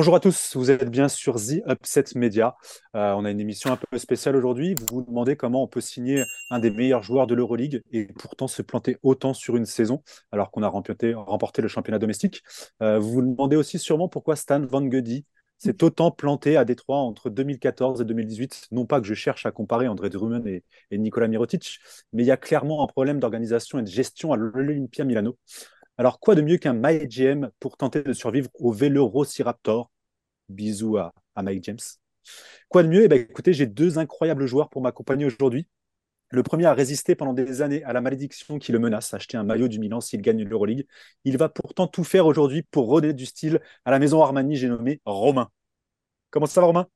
Bonjour à tous, vous êtes bien sur The Upset Media. Euh, on a une émission un peu spéciale aujourd'hui. Vous vous demandez comment on peut signer un des meilleurs joueurs de l'Euroleague et pourtant se planter autant sur une saison alors qu'on a remporté, remporté le championnat domestique. Euh, vous vous demandez aussi sûrement pourquoi Stan Van Gundy s'est autant planté à Détroit entre 2014 et 2018. Non pas que je cherche à comparer André Drummond et, et Nicolas Mirotic, mais il y a clairement un problème d'organisation et de gestion à l'Olympia Milano. Alors, quoi de mieux qu'un Mike James pour tenter de survivre au Vélorociraptor Bisous à, Mike James. Quoi de mieux? Eh ben, Écoutez, j'ai deux incroyables joueurs pour m'accompagner aujourd'hui. Le premier a résisté pendant des années à la malédiction qui le menace, acheter un maillot du Milan s'il gagne l'Euroleague. Il va pourtant tout faire aujourd'hui pour redonner du style à la maison Armani, j'ai nommé Romain. Comment ça va, Romain?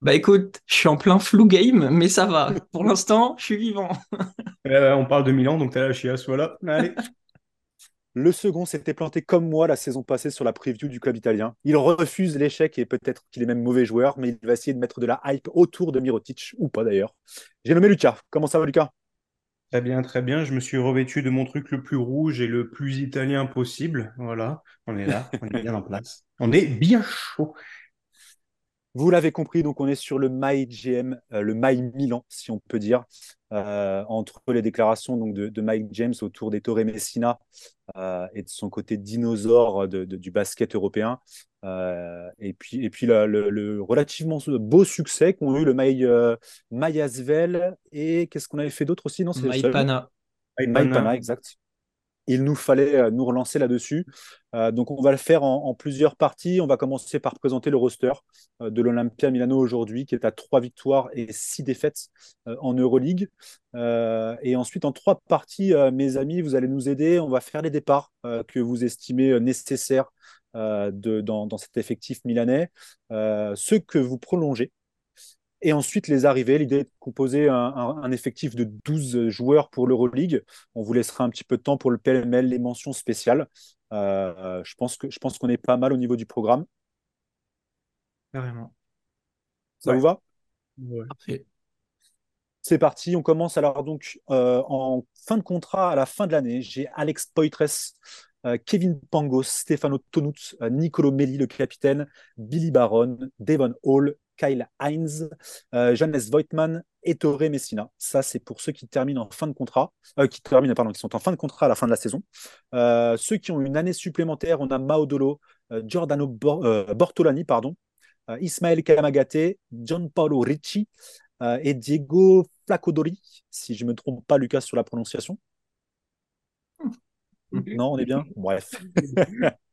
Bah écoute, je suis en plein flou game, mais ça va. Pour l'instant, je suis vivant. Euh, on parle de Milan, donc tu as la chiasse, voilà. Allez. Le second s'était planté comme moi la saison passée sur la preview du club italien. Il refuse l'échec et peut-être qu'il est même mauvais joueur, mais il va essayer de mettre de la hype autour de Mirotic, ou pas d'ailleurs. J'ai nommé Lucas. Comment ça va, Lucas Très bien, très bien. Je me suis revêtu de mon truc le plus rouge et le plus italien possible. Voilà, on est là, on est bien en place. On est bien chaud. Vous l'avez compris, donc on est sur le My GM, euh, le My Milan, si on peut dire, euh, entre les déclarations donc, de, Mike James autour des Torre Messina euh, et de son côté dinosaure du basket européen. et puis, et puis le, relativement beau succès qu'ont eu le My, My Asvel et qu'est-ce qu'on avait fait d'autre aussi? Non, My Pana. My Pana, exact il nous fallait euh, nous relancer là-dessus. Euh, donc, on va le faire en, plusieurs parties. On va commencer par présenter le roster euh, de l'Olympia Milano aujourd'hui, qui est à trois victoires et six défaites en Euroleague. et ensuite, en trois parties, mes amis, vous allez nous aider. On va faire les départs que vous estimez nécessaires dans, dans, cet effectif milanais, ceux que vous prolongez et ensuite, les arrivées, l'idée est de composer un, effectif de 12 joueurs pour l'Euroleague. On vous laissera un petit peu de temps pour le PLML, les mentions spéciales. Euh, je pense que je pense qu'on est pas mal au niveau du programme. Carrément. Ça vous va? Parfait. C'est parti, on commence alors donc euh, en fin de contrat à la fin de l'année. J'ai Alex Poitres, euh, Kevin Pangos, Stefano Tonut, Nicolo Melli, le capitaine, Billy Baron, Devon Hall, Kyle Heinz, euh, Johannes Voigtman et Torre Messina. Ça, c'est pour ceux qui terminent en fin de contrat, euh, qui terminent, pardon, qui sont en fin de contrat à la fin de la saison. Euh, ceux qui ont une année supplémentaire, on a Maodolo, Giordano Bortolani, pardon, Ismaël Kamagate, John Paolo Ricci et Diego Flacodori, si je ne me trompe pas, Lucas, sur la prononciation. Non, on est bien? Bref.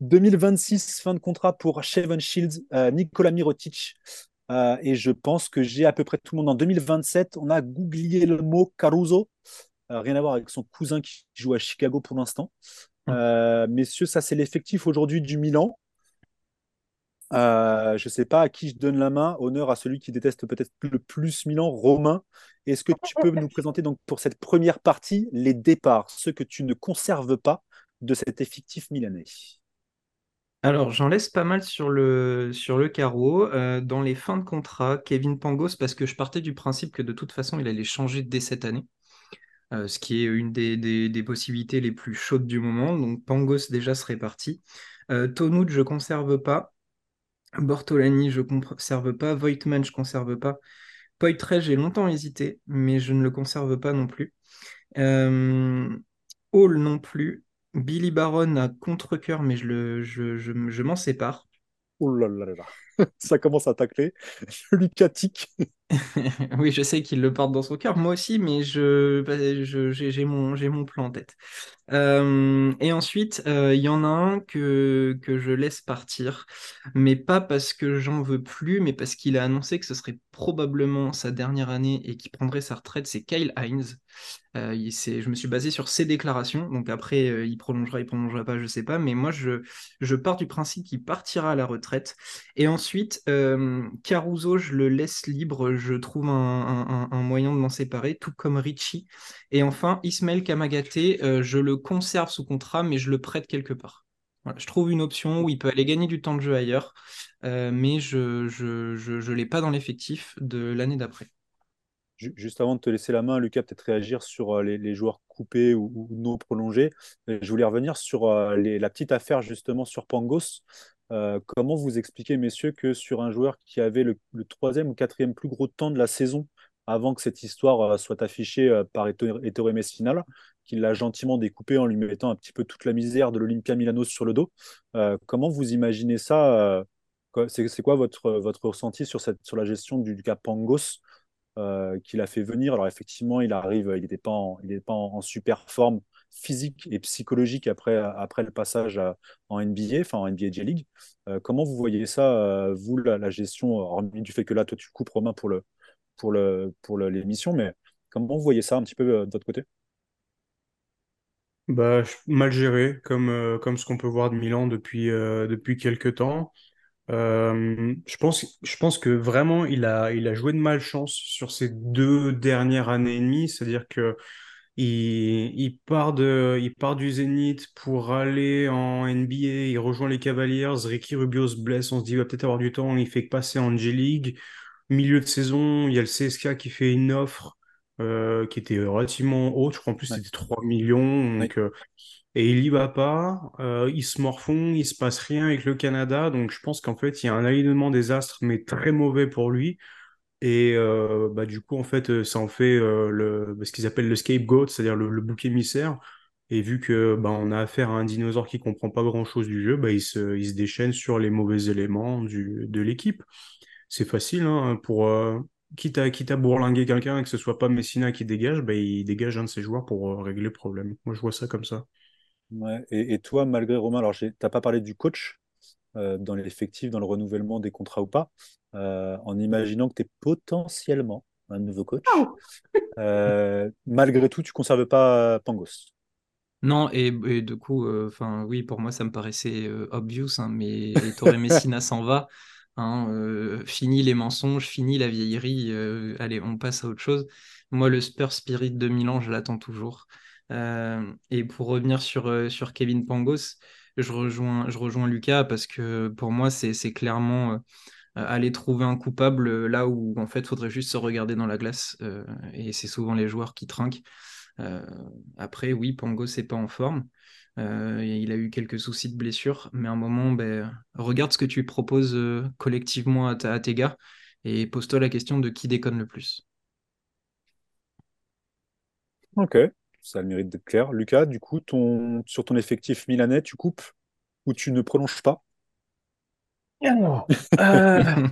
2026, fin de contrat pour Shevan Shields, euh, Nicolas Mirotic. Euh, et je pense que j'ai à peu près tout le monde en 2027. On a googlé le mot Caruso. Euh, rien à voir avec son cousin qui joue à Chicago pour l'instant. Hum. messieurs, ça c'est l'effectif aujourd'hui du Milan. je ne sais pas à qui je donne la main. Honneur à celui qui déteste peut-être le plus Milan, Romain. Est-ce que tu peux nous présenter donc pour cette première partie les départs, ceux que tu ne conserves pas de cet effectif milanais? Alors, j'en laisse pas mal sur le, sur le carreau. Euh, dans les fins de contrat, Kevin Pangos, parce que je partais du principe que de toute façon, il allait changer dès cette année, euh, ce qui est une des, possibilités les plus chaudes du moment. Donc, Pangos déjà serait parti. Euh, Tonout, je conserve pas. Bortolani, je conserve pas. Voigtman, je conserve pas. Poitre, j'ai longtemps hésité, mais je ne le conserve pas non plus. Hall non plus. Billy Baron à contre-coeur, mais je, le, je, je, m'en sépare. Oh là là là ça commence à tacler. Lucatic. oui, je sais qu'il le porte dans son cœur, moi aussi, mais bah, j'ai, mon, mon plan en tête. Euh, et ensuite, euh, il y en a un que, que je laisse partir, mais pas parce que j'en veux plus, mais parce qu'il a annoncé que ce serait probablement sa dernière année et qu'il prendrait sa retraite, c'est Kyle Hines. Euh, je me suis basé sur ses déclarations, donc après, il prolongera, il prolongera pas, je sais pas, mais moi, je, je pars du principe qu'il partira à la retraite. Et ensuite, Caruso, je le laisse libre, je trouve un, moyen de m'en séparer, tout comme Richie. Et enfin, Ismaël Kamagate, je le conserve sous contrat, mais je le prête quelque part. je trouve une option où il peut aller gagner du temps de jeu ailleurs, mais je ne l'ai pas dans l'effectif de l'année d'après. Juste avant de te laisser la main, Lucas, peut-être réagir sur euh, les, joueurs coupés ou, non prolongés. Je voulais revenir sur euh, la petite affaire justement sur Pangos. Comment vous expliquez, messieurs, que sur un joueur qui avait le, troisième ou quatrième plus gros temps de la saison avant que cette histoire soit affichée par Ettore Messina, qu'il l'a gentiment découpé en lui mettant un petit peu toute la misère de l'Olympia Milano sur le dos. comment vous imaginez ça C'est quoi votre, ressenti sur, la gestion du, du cas Pangos euh, qu'il a fait venir? Alors effectivement, il arrive, il n'était pas en, super forme physique et psychologique après, après le passage en NBA, enfin en NBA J-League. Euh, comment vous voyez ça, euh, vous, la, gestion, hormis du fait que là, toi, tu coupes Romain pour le pour le pour l'émission, mais comment vous voyez ça un petit peu de votre côté? Bah, mal géré, comme, comme ce qu'on peut voir de Milan depuis, depuis quelques temps. Euh, je pense, je pense que vraiment il a, il a joué de malchance sur ces deux dernières années et demie. C'est-à-dire que il, il, part de, il part du Zénith pour aller en NBA. Il rejoint les Cavaliers. Ricky Rubio se blesse. On se dit il va peut-être avoir du temps. Il fait que passer en G-League. Milieu de saison, il y a le CSK qui fait une offre euh, qui était relativement haute. Je crois en plus c'était 3 millions. Donc, euh, et il y va pas, euh, il se morfond, il se passe rien avec le Canada, donc je pense qu'en fait il y a un alignement des astres, mais très mauvais pour lui. Et euh, bah, du coup, en fait, euh, ça en fait le, ce qu'ils appellent le scapegoat, c'est-à-dire le, bouc émissaire. Et vu que bah, a affaire à un dinosaure qui comprend pas grand-chose du jeu, bah, il, se, déchaîne sur les mauvais éléments de l'équipe. C'est facile, hein, pour, quitte, à, quitte à bourlinguer quelqu'un, que ce soit pas Messina qui dégage, bah, il dégage un de ses joueurs pour régler le problème. Moi, je vois ça comme ça. Ouais. Et, toi, malgré Romain, alors tu n'as pas parlé du coach? euh, dans l'effectif, dans le renouvellement des contrats ou pas, euh, en imaginant que tu es potentiellement un nouveau coach. Euh, malgré tout, tu conserves pas Pangos. Non, et, du coup, enfin oui, pour moi, ça me paraissait obvious, hein, mais Torre Messina s'en va. Hein, fini les mensonges, fini la vieillerie, allez, on passe à autre chose. Moi, le Spur Spirit de Milan, je l'attends toujours. Euh, et pour revenir sur, euh, sur Kevin Pangos, je rejoins, Lucas parce que pour moi, c'est clairement euh, aller trouver un coupable là où en fait, faudrait juste se regarder dans la glace. et c'est souvent les joueurs qui trinquent. après, oui, Pangos n'est pas en forme. il a eu quelques soucis de blessure, mais à un moment, ben, regarde ce que tu proposes collectivement à, à tes gars et pose-toi la question de qui déconne le plus. Ok, ça a le mérite d'être clair. Lucas, du coup, ton, sur ton effectif milanais, tu coupes ou tu ne prolonges pas euh,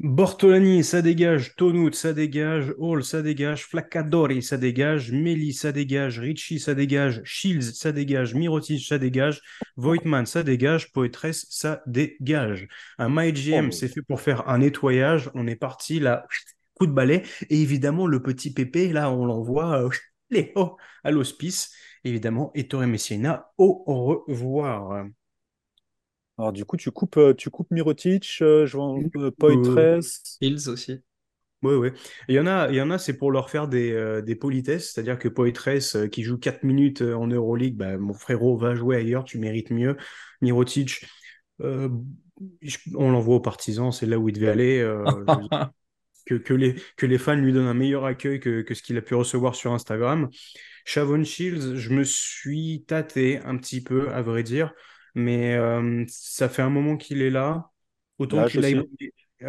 Bortolani, ça dégage. Tonut, ça dégage. Hall, ça dégage. Flaccadori, ça dégage. Meli, ça dégage. Ricci, ça dégage. Shields, ça dégage. Mirotic, ça dégage. Voigtman, ça dégage. Poetress, ça dégage. Un MyGM, oh. c'est fait pour faire un nettoyage. On est parti là, coup de balai. Et évidemment, le petit pépé, là, on l'envoie. Euh, Léo à l'hospice, évidemment, et Torre Messina, au revoir. Alors du coup, tu coupes, euh, tu coupes Mirotic, euh, je vois euh, Poitres. Hills aussi. Oui, oui. Il y en a, il y en a c'est pour leur faire des, des politesses, c'est-à-dire que Poitres, qui joue 4 minutes en Euroleague, bah, mon frérot va jouer ailleurs, tu mérites mieux. Mirotic, on l'envoie aux partisans, c'est là où il devait aller. que, que, les, que les fans lui donnent un meilleur accueil que, que ce qu'il a pu recevoir sur Instagram. Shavon Shields, je me suis tâté un petit peu, à vrai dire, mais euh, ça fait un moment qu'il est là. Autant qu'il aille,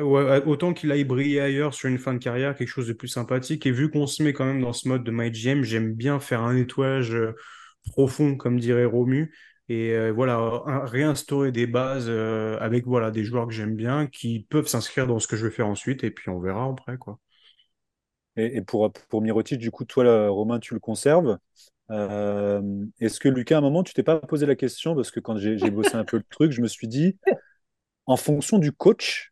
autant qu'il aille briller ailleurs sur une fin de carrière, quelque chose de plus sympathique. Et vu qu'on se met quand même dans ce mode de MyGM, j'aime bien faire un nettoyage euh, profond, comme dirait Romu et euh, voilà réinstaurer des bases euh, avec voilà des joueurs que j'aime bien qui peuvent s'inscrire dans ce que je vais faire ensuite et puis on verra après quoi. Et, pour pour du coup toi Romain tu le conserves. Euh, est-ce que Lucas à un moment tu t'es pas posé la question parce que quand j'ai bossé un peu le truc je me suis dit en fonction du coach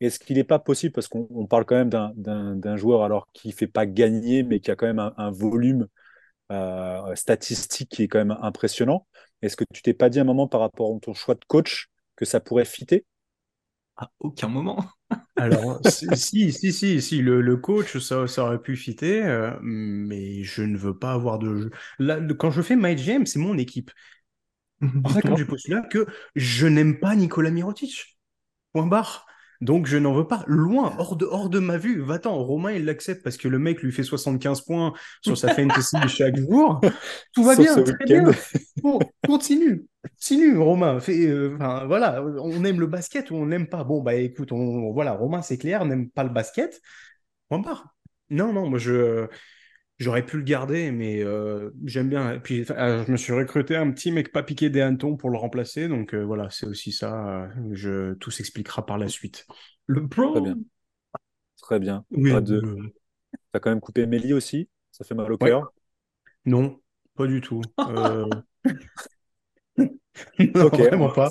est-ce qu'il n'est pas possible parce qu'on parle quand même d'un joueur alors qui fait pas gagner mais qui a quand même un volume statistique qui est quand même impressionnant est-ce que tu t'es pas dit un moment par rapport à ton choix de coach que ça pourrait fitter? À aucun moment. Alors, si, si, si, si, le, coach, ça, ça, aurait pu fitter, euh, mais je ne veux pas avoir de. Là, quand je fais My GM, c'est mon équipe. En fait, quand j'ai là que je n'aime pas Nicolas Mirotic. Point barre. Donc je n'en veux pas. Loin, hors de, hors de ma vue. Va-t'en, Romain, il l'accepte parce que le mec lui fait 75 points sur sa fantasy chaque jour. Tout va Sauf bien, très bien. Bon, continue. Continue, Romain. Fais, euh, enfin, voilà, on aime le basket ou on n'aime pas. Bon, bah écoute, on, voilà, Romain, c'est clair, n'aime pas le basket. Point barre. Non, non, moi je. J'aurais pu le garder, mais euh, j'aime bien. Et puis, euh, je me suis recruté un petit mec pas piqué des hannetons pour le remplacer. Donc euh, voilà, c'est aussi ça. euh, je... Tout s'expliquera par la suite. Le pro Très bien. Très bien. Oui, Pas de... euh, T'as quand même coupé Mélie aussi? Ça fait mal au Ouais. cœur? Non, pas du tout. Non, Ok. vraiment pas.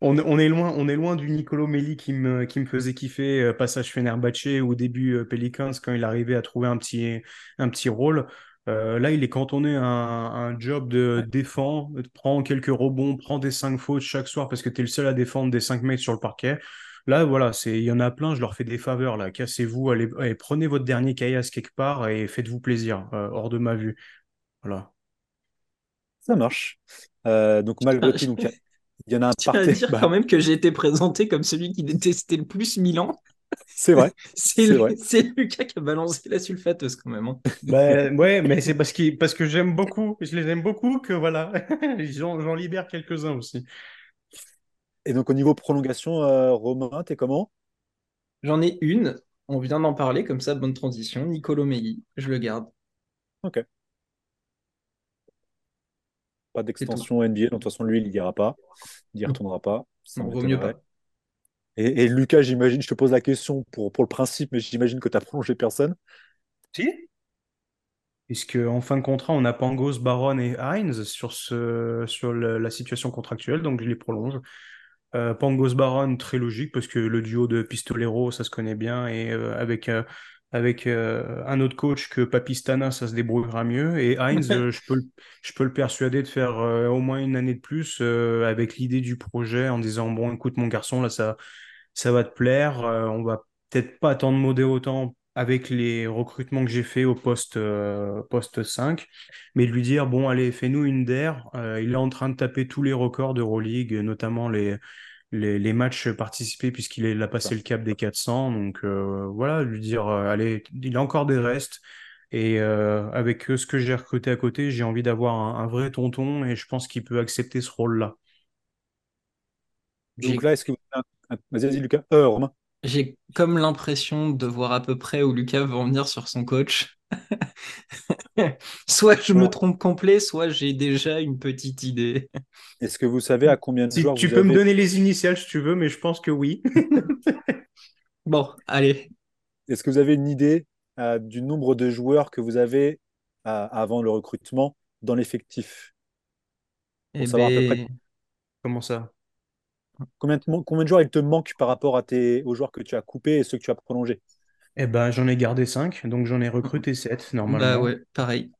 On, on est loin, on est loin du Nicolo Melli qui me, qui me faisait kiffer, euh, passage Fenerbahçe au début euh, Pelicans quand il arrivait à trouver un petit, un petit rôle. Euh, là, il est cantonné à un, un job de défend, prend quelques rebonds, prend des 5 fautes chaque soir parce que tu es le seul à défendre des 5 mecs sur le parquet. Là, voilà, il y en a plein, je leur fais des faveurs, là. Cassez-vous, allez, allez, prenez votre dernier caillasse quelque part et faites-vous plaisir, hors de ma vue. Voilà. Ça marche. Euh, donc malgré tout, donc, il y en a un Je tiens par à dire bah, quand même que j'ai été présenté comme celui qui détestait le plus Milan. C'est vrai. C'est Lucas qui a balancé la sulfateuse quand même. hein. Bah, ouais, mais c'est parce, qu'il- parce que j'aime beaucoup, je les aime beaucoup que voilà, j'en libère quelques-uns aussi. Et donc au niveau prolongation, euh, Romain, t'es comment? J'en ai une. On vient d'en parler, comme ça, bonne transition. Nicolo Melli, je le garde. Pas d'extension NBA, donc de toute façon lui, il n'y ira pas. Il n'y retournera pas. Ça Non, vaut mieux pas. Et, et Lucas, j'imagine, je te pose la question pour, pour le principe, mais j'imagine que tu as prolongé personne. Si? Puisque en fin de contrat, on a Pangos, Baron et Hines sur, ce, sur le- la situation contractuelle, donc je les prolonge. Euh, Pangos Baron, très logique, parce que le duo de Pistolero, ça se connaît bien, et euh, avec, euh, avec euh, un autre coach que Papistana, ça se débrouillera mieux. Et euh, je peux, le- je peux le persuader de faire euh, au moins une année de plus euh, avec l'idée du projet en disant, bon, écoute, mon garçon, là, ça, ça va te plaire, on va peut-être pas attendre modé autant avec les recrutements que j'ai fait au poste, poste 5, mais de lui dire, bon, allez, fais-nous une DER. Il est en train de taper tous les records d'Euroleague, notamment les, les, les matchs participés, puisqu'il a passé le cap des 400. Donc euh, voilà, lui dire, euh, allez, il a encore des restes. Et euh, avec ce que j'ai recruté à côté, j'ai envie d'avoir un, un vrai tonton et je pense qu'il peut accepter ce rôle-là. J'ai Donc là, est-ce que vous avez un- un- Vas-y, vas-y, Lucas. Euh, Romain. j'ai comme l'impression de voir à peu près où Lucas va en venir sur son coach. Soit je me trompe complet, soit j'ai déjà une petite idée. est-ce que vous savez à combien de Si joueurs tu vous peux me donner les initiales si tu veux, mais je pense que oui. Bon, allez. Est-ce que vous avez une idée euh, du nombre de joueurs que vous avez euh, avant le recrutement dans l'effectif? Eh Pour savoir à peu près ben, Comment ça? combien de, combien de joueurs il te manque par rapport à tes, aux joueurs que tu as coupés et ceux que tu as prolongés? Eh ben, j'en ai gardé 5, donc j'en ai recruté 7 bah normalement. ouais, pareil.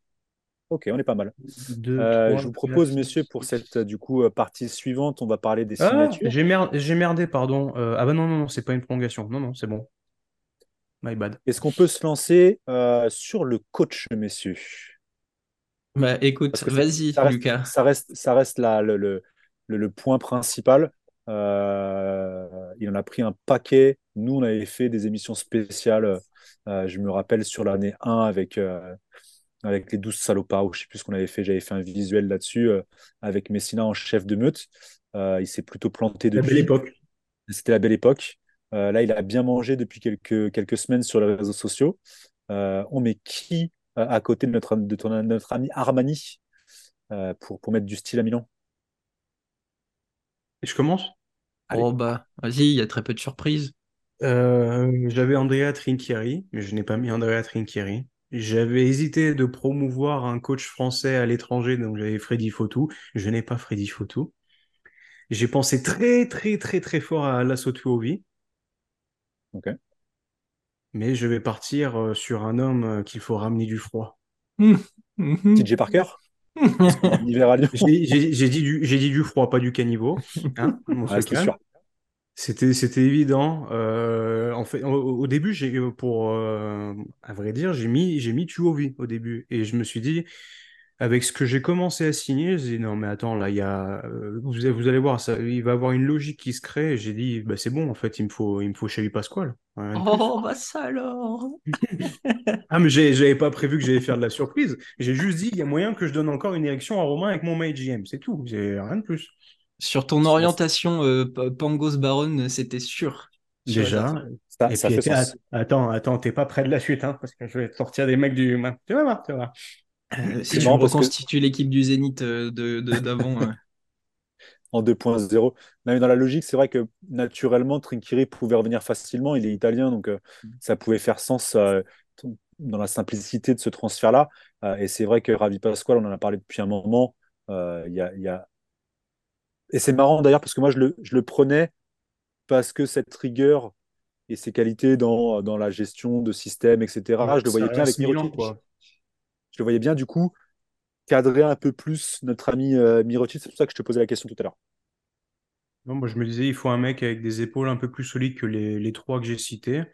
Ok, on est pas mal. 2, Euh, 3, je vous propose, messieurs, pour cette euh, du coup euh, partie suivante, on va parler des Ah, signatures. j'ai mer- j'ai merdé, pardon. Euh, ah bah non, non, non, c'est pas une prolongation. Non, non, c'est bon. My bad. Est-ce qu'on peut se lancer euh, sur le coach, messieurs? Bah écoute, vas-y, Lucas. ça reste, ça reste la- le, le, le- le point principal. Euh, il en a pris un paquet. Nous, on avait fait des émissions spéciales. euh, je me rappelle sur l'année 1 avec, euh, avec les 12 salopards, ou je sais plus ce qu'on avait fait. J'avais fait un visuel là-dessus euh, avec Messina en chef de meute. Euh, il s'est plutôt planté La belle depuis. époque. C'était la belle époque. Euh, là, il a bien mangé depuis quelques, quelques semaines sur les réseaux sociaux. Euh, on met qui euh, à côté de notre, de ton- notre ami Armani euh, pour, pour mettre du style à Milan? Et je commence? Allez. Oh bah, vas-y, il y a très peu de surprises. Euh, j'avais Andrea Trinchieri, mais je n'ai pas mis Andrea Trinchieri. J'avais hésité de promouvoir un coach français à l'étranger, donc j'avais Freddy Fautou. Je n'ai pas Freddy Fautou. J'ai pensé très, très, très, très fort à Lasso Tuovi, Ok. mais je vais partir euh, sur un homme euh, qu'il faut ramener du froid. Mhm. TJ Parker? J'ai dit du, j'ai dit du froid, pas du caniveau. Hein, calme. sûr. C'était, c'était évident. Euh, en fait, au, au début, j'ai, pour, euh, à vrai dire, j'ai mis, j'ai mis Tuovi au début. Et je me suis dit, avec ce que j'ai commencé à signer, j'ai dit non mais attends là il y a euh, vous, vous allez voir ça il va y avoir une logique qui se crée et j'ai dit bah c'est bon en fait il me faut il me faut Xavi Pasquale. Oh bah ça alors. ah mais j'avais pas prévu que j'allais faire de la surprise. J'ai juste dit il y a moyen que je donne encore une érection à Romain avec mon MyGM, c'est tout, j'ai rien de plus. Sur ton orientation euh, Pangos Baron, c'était sûr. Déjà. Ça, et puis, attends, attends, t'es pas près de la suite, hein, parce que je vais te sortir des mecs du. Tu vas voir, tu vas voir. Euh, si tu reconstitues l'équipe du Zénith euh, d'avant. De, en 2.0. Mais dans la logique, c'est vrai que naturellement, Trinkiri pouvait revenir facilement. Il est italien, donc euh, mm. ça pouvait faire sens dans la simplicité de ce transfert-là. et c'est vrai que Ravi Pasquale, on en a parlé depuis un moment. Il y a, y a... Et c'est marrant d'ailleurs, parce que moi, je le, je le, prenais parce que cette rigueur et ses qualités dans, dans la gestion de système, etc., je le voyais bien avec Mirotic. Quoi je le voyais bien, du coup, cadrer un peu plus notre ami euh, C'est pour ça que je te posais la question tout à l'heure. Non, moi, je me disais, il faut un mec avec des épaules un peu plus solides que les, trois que j'ai cités.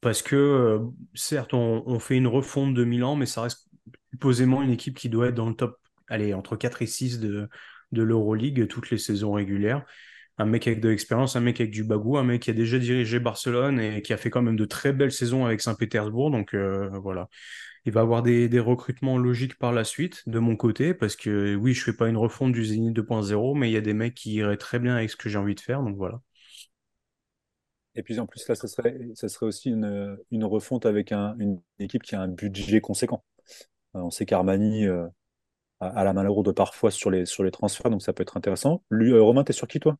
Parce que, euh, certes, on, fait une refonte de Milan, mais ça reste posément une équipe qui doit être dans le top, allez, entre 4 et 6 de, de l'Euroleague toutes les saisons régulières. Un mec avec de l'expérience, un mec avec du bagou, un mec qui a déjà dirigé Barcelone et qui a fait quand même de très belles saisons avec Saint-Pétersbourg. Donc euh, voilà il va avoir des, recrutements logiques par la suite de mon côté, parce que oui, je fais pas une refonte du Zénith 2.0, mais il y a des mecs qui iraient très bien avec ce que j'ai envie de faire, donc voilà. Et puis en plus, là, ça serait, aussi une, une refonte avec une équipe qui a un budget conséquent. Euh, on sait qu'Armani euh, a, la main lourde parfois sur les, sur les transferts, donc ça peut être intéressant. Lui, euh, Romain, t'es sur qui, toi?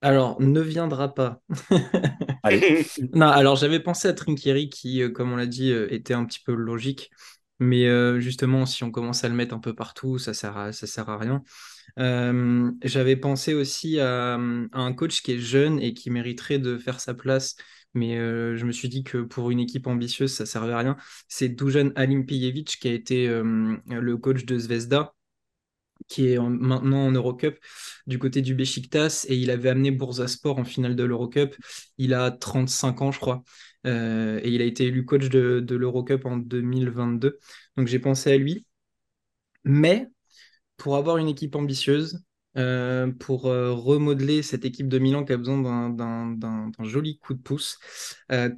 Alors, ne viendra pas. non, alors j'avais pensé à Trinkieri qui, euh, comme on l'a dit, euh, était un petit peu logique. Mais euh, justement, si on commence à le mettre un peu partout, ça sert à, ça sert à rien. j'avais pensé aussi à, un coach qui est jeune et qui mériterait de faire sa place. Mais je me suis dit que pour une équipe ambitieuse, ça ne servait à rien. C'est Dujan Alimpijevic qui a été le coach de Zvezda qui est maintenant en Eurocup du côté du Besiktas et il avait amené Bursaspor en finale de l'Eurocup. Il a 35 ans, je crois, euh, et il a été élu coach de, de l'Eurocup en 2022. Donc j'ai pensé à lui. Mais pour avoir une équipe ambitieuse, euh, pour euh, remodeler cette équipe de Milan qui a besoin d'un joli coup de pouce.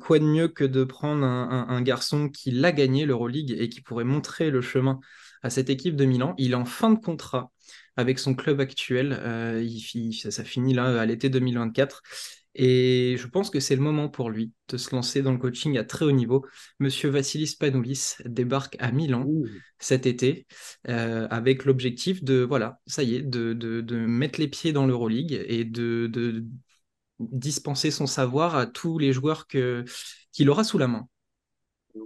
quoi de mieux que de prendre un, garçon qui l'a gagné l'Euroleague et qui pourrait montrer le chemin à cette équipe de Milan? Il est en fin de contrat avec son club actuel. Euh, il, ça, finit là à l'été 2024. Et je pense que c'est le moment pour lui de se lancer dans le coaching à très haut niveau. Monsieur Vassilis Panoulis débarque à Milan cet été euh, avec l'objectif de, voilà, ça y est, de, de, mettre les pieds dans l'Euroleague et de, de, dispenser son savoir à tous les joueurs qu'il aura sous la main.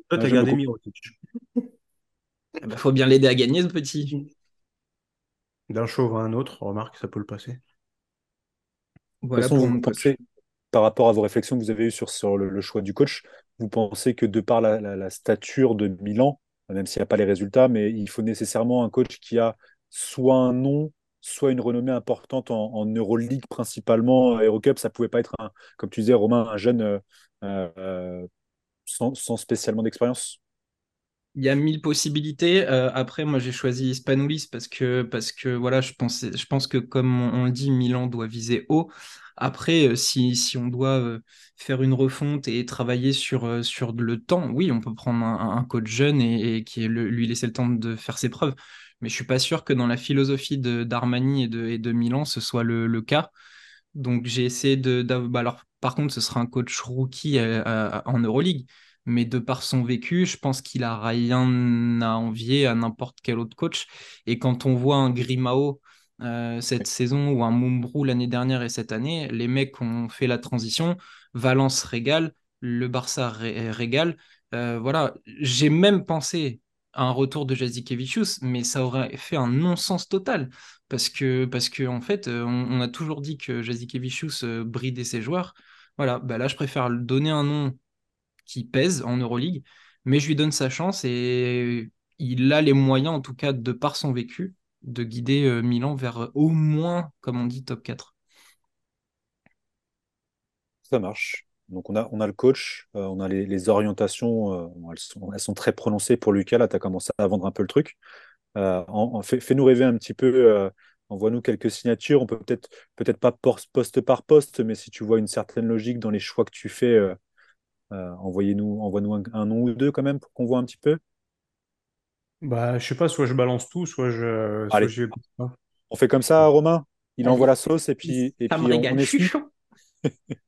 Toi, tu as gardé il eh ben, faut bien l'aider à gagner, ce petit. D'un chauve à un autre, remarque, ça peut le passer. Voilà pour vous pensez, par rapport à vos réflexions que vous avez eues sur, le, choix du coach, vous pensez que de par la, stature de Milan, même s'il n'y a pas les résultats, mais il faut nécessairement un coach qui a soit un nom, soit une renommée importante en, Euroleague principalement. Eurocup, ça pouvait pas être, un, comme tu disais, Romain, un jeune euh, euh, sans, spécialement d'expérience? Il y a mille possibilités. Euh, après, moi, j'ai choisi Spanoulis parce que, parce que voilà, je, je pense que, comme on, dit, Milan doit viser haut. Après, euh, si, si, on doit euh, faire une refonte et travailler sur, sur le temps, oui, on peut prendre un, coach jeune et, qui lui laisser le temps de faire ses preuves. Mais je suis pas sûr que dans la philosophie d'Armani et de, et de Milan, ce soit le, le cas. Donc, j'ai essayé de. Bah, alors, par contre, ce sera un coach rookie en Euroleague mais de par son vécu, je pense qu'il a rien à envier à n'importe quel autre coach. Et quand on voit un Grimao euh, cette saison ou un Mumbrou l'année dernière et cette année, les mecs ont fait la transition. Valence régale, le Barça régale. Euh, voilà, j'ai même pensé à un retour de Jazikevicius, mais ça aurait fait un non-sens total. Parce que, parce que en fait, euh, on, a toujours dit que Jazikevicius bridait ses joueurs. Voilà, bah là, je préfère donner un nom qui pèse en Euroleague, mais je lui donne sa chance et il a les moyens, en tout cas de par son vécu, de guider euh, Milan vers euh, au moins, comme on dit, top 4. Ça marche. Donc on a, le coach, euh, on a les, orientations, elles, sont, très prononcées pour Lucas. Là, tu as commencé à vendre un peu le truc. Fais-nous rêver un petit peu. envoie-nous quelques signatures. On peut peut-être peut-être pas poste par poste, mais si tu vois une certaine logique dans les choix que tu fais, envoyez-nous, envoie-nous un, un nom ou deux quand même pour qu'on voit un petit peu. Bah, je sais pas, soit je balance tout, soit je, soit Allez, je... on fait comme ça, Romain. Il envoie la sauce et puis, et ça me puis on, régale. on Je suis chaud.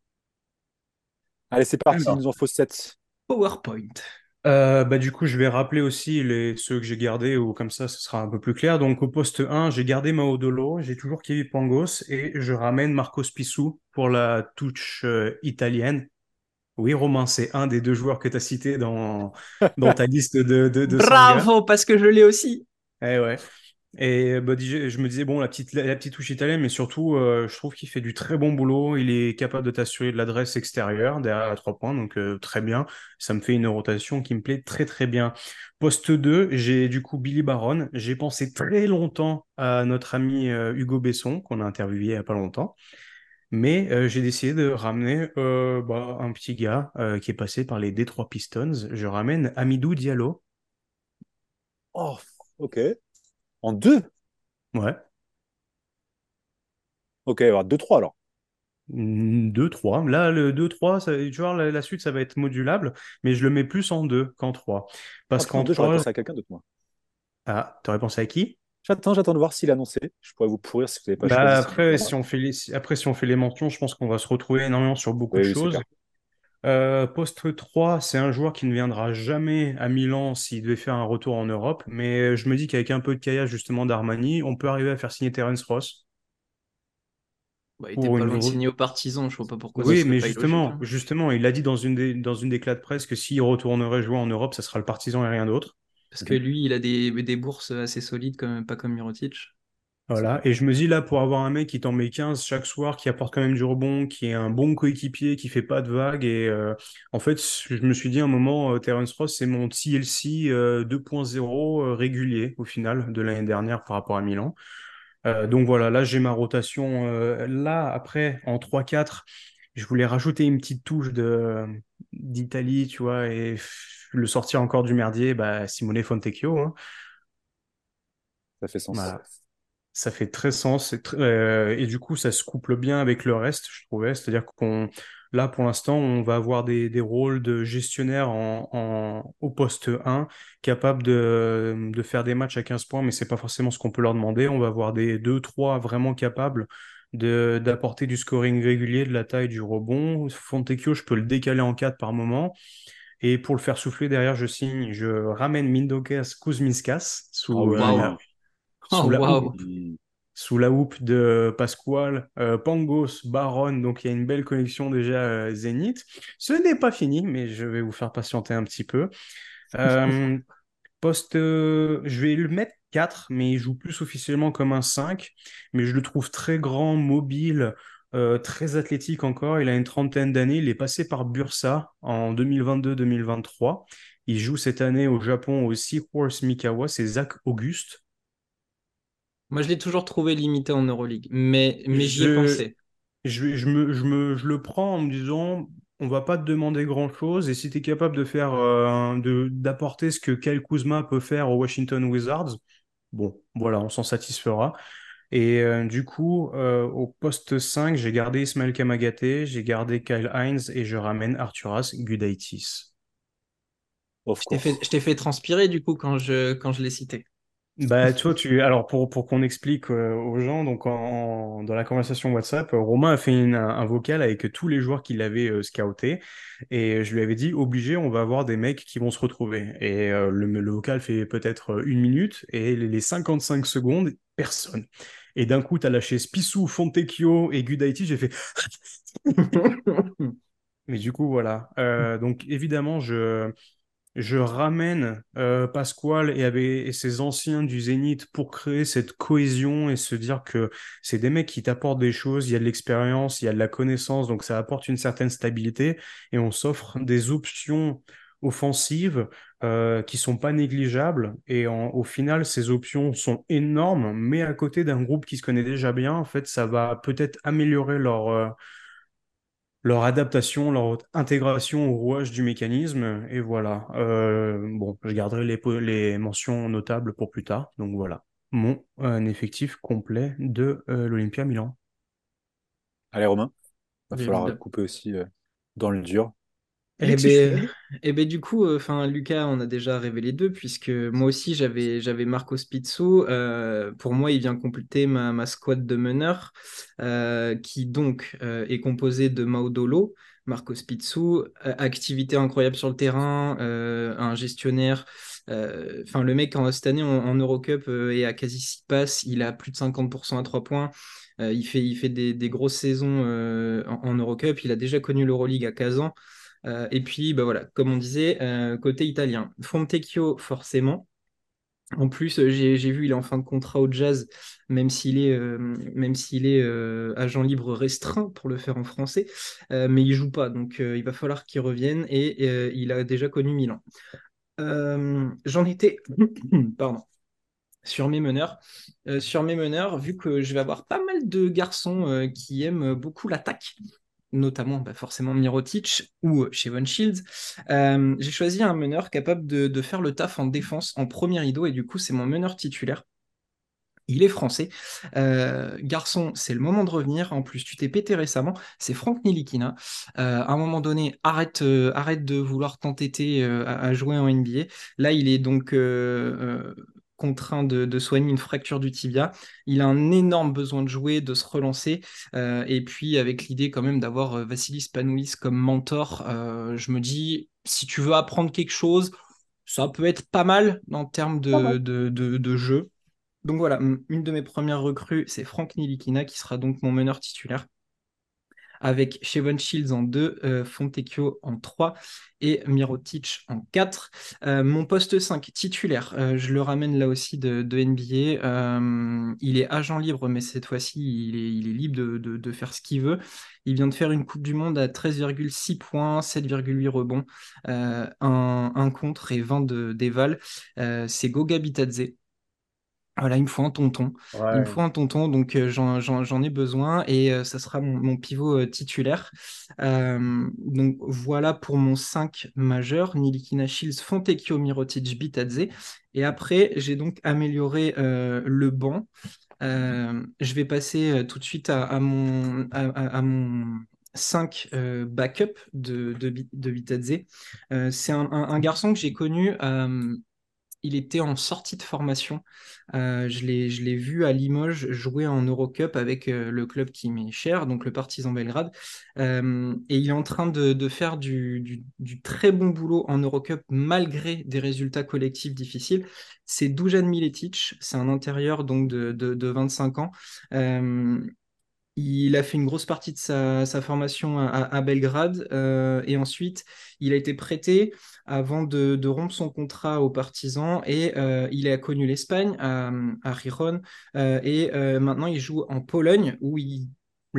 Allez, c'est parti. Il Alors. nous en faut 7. PowerPoint. Euh, bah, du coup, je vais rappeler aussi les, ceux que j'ai gardés, ou comme ça, ce sera un peu plus clair. Donc, au poste 1, j'ai gardé Maodolo, j'ai toujours Kevin Pangos, et je ramène Marcos Pissou pour la touche euh, italienne. Oui, Romain, c'est un des deux joueurs que tu as cité dans, dans ta liste de, de, de Sanga. Bravo, parce que je l'ai aussi. Eh ouais. Et bah, je me disais, bon, la petite, la, petite touche italienne, mais surtout, euh, je trouve qu'il fait du très bon boulot. Il est capable de t'assurer de l'adresse extérieure derrière à trois points, donc euh, très bien. Ça me fait une rotation qui me plaît très très bien. Poste 2, j'ai du coup Billy Baron. J'ai pensé très longtemps à notre ami euh, Hugo Besson, qu'on a interviewé il n'y a pas longtemps. Mais euh, j'ai décidé de ramener euh, bah, un petit gars euh, qui est passé par les Detroit Pistons. Je ramène Amidou Diallo. Oh, ok. En deux? Ouais. Ok, alors deux, trois alors. 2, 3. Là, le 2, 3, ça, tu vois, la, la suite, ça va être modulable, mais je le mets plus en 2 qu'en 3. Ah, Parce en qu'en deux, j'aurais 3, pensé à quelqu'un d'autre, moi. ah, t'aurais pensé à qui? J'attends, j'attends de voir s'il a annoncé. Je pourrais vous pourrir si vous n'avez pas Bah, choisi. après, si on fait les, si- après, si on fait les mentions, je pense qu'on va se retrouver énormément sur beaucoup Oui, de oui, choses. Euh, poste 3, c'est un joueur qui ne viendra jamais à Milan s'il devait faire un retour en Europe, mais je me dis qu'avec un peu de caillasse justement d'Armani, on peut arriver à faire signer Terence Ross Bah, il était pas loin de signer aux partisans. Je vois pas pourquoi Oui, mais justement, hein. justement, il a dit dans une des, dans une des de presse que s'il retournerait jouer en Europe, ça sera le Partizan et rien d'autre. Parce que lui, il a des, des bourses assez solides, quand même, pas comme Mirotic. Voilà. Et je me dis là, pour avoir un mec qui t'en met 15 chaque soir, qui apporte quand même du rebond, qui est un bon coéquipier, qui fait pas de vagues. Et euh, en fait, je me suis dit à un moment, euh, Terence Ross, c'est mon TLC euh, 2.0 euh, régulier au final de l'année dernière par rapport à Milan. Euh, donc voilà, là j'ai ma rotation. là, après, en 3-4, je voulais rajouter une petite touche de d'Italie, tu vois, et le sortir encore du merdier, bah, Simone Fontecchio. hein. Ça fait sens. Voilà. Ça fait très sens et, euh, et du coup ça se couple bien avec le reste, je trouvais. C'est-à-dire qu'on là pour l'instant on va avoir des, des rôles de gestionnaire en, en- au poste 1, capables de, de faire des matchs à 15 points, mais c'est pas forcément ce qu'on peut leur demander. On va avoir des 2-3 vraiment capables d'apporter du scoring régulier, de la taille, du rebond. Fontecchio, je peux le décaler en 4 par moment. Et pour le faire souffler derrière, je signe, je ramène Mindokas Kuzminskas Ah sous, oui. euh, la, Oh, sous la houppe sous la houppe de Pasquale, euh, Pangos, Baron, donc il y a une belle connexion déjà euh, Zénith. Ce n'est pas fini, mais je vais vous faire patienter un petit peu. Poste, euh, je vais le mettre 4, mais il joue plus officiellement comme un 5, mais je le trouve très grand, mobile, euh, très athlétique encore. Il a une trentaine d'années, il est passé par Bursa en 2022-2023. Il joue cette année au Japon au Seahorse Mikawa, c'est Zach Auguste. Moi, je l'ai toujours trouvé limité en Euroleague, mais, mais j'y ai pensé. Je, je me, je me, je le prends en me disant, on va pas te demander grand-chose, et si tu es capable de faire, euh, de, d'apporter ce que Kyle Kuzma peut faire aux Washington Wizards, bon, voilà, on s'en satisfera. Et euh, du coup, euh, au poste 5, j'ai gardé Ismaël Kamagaté, j'ai gardé Kyle Hines, et je ramène Arturas Gudaitis. Je t'ai fait, je t'ai fait transpirer, du coup, quand je, quand je l'ai cité. Bah, tu vois, tu... Alors, pour, pour qu'on explique euh, aux gens, donc en, en- dans la conversation WhatsApp, euh, Romain a fait une- un, un vocal avec tous les joueurs qu'il avait euh, scoutés et je lui avais dit, obligé, on va avoir des mecs qui vont se retrouver. Et euh, le, le vocal fait peut-être une minute et les, les 55 secondes, personne. Et d'un coup, tu as lâché Spissou, Fontecchio et Gudaiti, j'ai fait... Mais du coup, voilà. Donc, évidemment, je, je ramène euh, Pasquale et, et ses anciens du Zénith pour créer cette cohésion et se dire que c'est des mecs qui t'apportent des choses, il y a de l'expérience, il y a de la connaissance, donc ça apporte une certaine stabilité et on s'offre des options offensives euh, qui sont pas négligeables et au final ces options sont énormes mais à côté d'un groupe qui se connaît déjà bien en fait ça va peut-être améliorer leur euh, leur adaptation, leur intégration au rouage du mécanisme. Et voilà. Euh, bon, je garderai les, les mentions notables pour plus tard. Donc voilà, mon effectif complet de l'Olympia Milan. Allez Romain, va falloir couper aussi dans le dur. Et eh ben, eh ben, du coup, euh, enfin Lucas, on a déjà révélé deux, puisque moi aussi j'avais j'avais Marco Spizzo. Euh, pour moi, il vient compléter ma, ma squad de meneurs, euh, qui donc est composé de Maudolo, Marco Spizzo, activité incroyable sur le terrain, un gestionnaire. Enfin, le mec en, cette année en, Eurocup est à quasi 6 passes, il a plus de 50% à 3 points. il fait, il fait des, des grosses saisons en, en, Eurocup. Il a déjà connu l'Euroleague à 15 ans. Euh, et puis, bah comme on disait, euh, côté italien, Fontecchio, forcément. En plus, euh, j'ai vu, il est en fin de contrat au Jazz, même s'il est, même s'il est agent libre restreint pour le faire en français, mais il joue pas, donc il va falloir qu'il revienne et il a déjà connu Milan. J'en étais, pardon, sur mes meneurs. sur mes meneurs, vu que je vais avoir pas mal de garçons qui aiment beaucoup l'attaque, notamment bah, forcément Mirotic ou Shevon Shields. Euh, j'ai choisi un meneur capable de, faire le taf en défense en premier rideau et du coup c'est mon meneur titulaire. Il est français. Euh, garçon, c'est le moment de revenir. En plus, tu t'es pété récemment. C'est Franck Nilikina. Euh, à un moment donné, arrête de vouloir t'entêter à, jouer en NBA. Là, il est donc contraint de, soigner une fracture du tibia. Il a un énorme besoin de jouer, de se relancer. Euh, et puis avec l'idée quand même d'avoir euh, Vassilis Panoulis comme mentor, euh, je me dis, si tu veux apprendre quelque chose, ça peut être pas mal en termes de, de, jeu. Donc voilà, une de mes premières recrues, c'est Franck Nilikina, qui sera donc mon meneur titulaire avec Shevon Shields en 2, euh, Fontecchio en 3 et Mirotic en 4. Euh, mon poste 5 titulaire, euh, je le ramène là aussi de, NBA. il est agent libre, mais cette fois-ci, il est, libre de, faire ce qu'il veut. Il vient de faire une Coupe du Monde à 13,6 points, 7,8 rebonds, un, contre et 20 d'éval. C'est Goga Bitadze. Voilà, il me faut un tonton. Il me faut un tonton, donc euh, j'en ai besoin et euh, ça sera mon, pivot euh, titulaire. donc voilà pour mon 5 majeur, Nilikina Shields, Fontecchio, Mirotic, Bitadze. Et après, j'ai donc amélioré le banc. je vais passer tout de suite à, mon, à, mon 5 backup de, de, Bitadze. C'est un, garçon que j'ai connu il était en sortie de formation. Euh, je l'ai vu à Limoges jouer en Eurocup avec euh, le club qui m'est cher, donc le Partizan Belgrade. Euh, et il est en train de, faire du, très bon boulot en Eurocup malgré des résultats collectifs difficiles. C'est Dujan Miletic, c'est un intérieur donc de, 25 ans. Il a fait une grosse partie de sa, formation à, Belgrade euh, et ensuite il a été prêté avant de, rompre son contrat aux partisans et euh, il a connu l'Espagne à, à Riron euh, et maintenant il joue en Pologne où il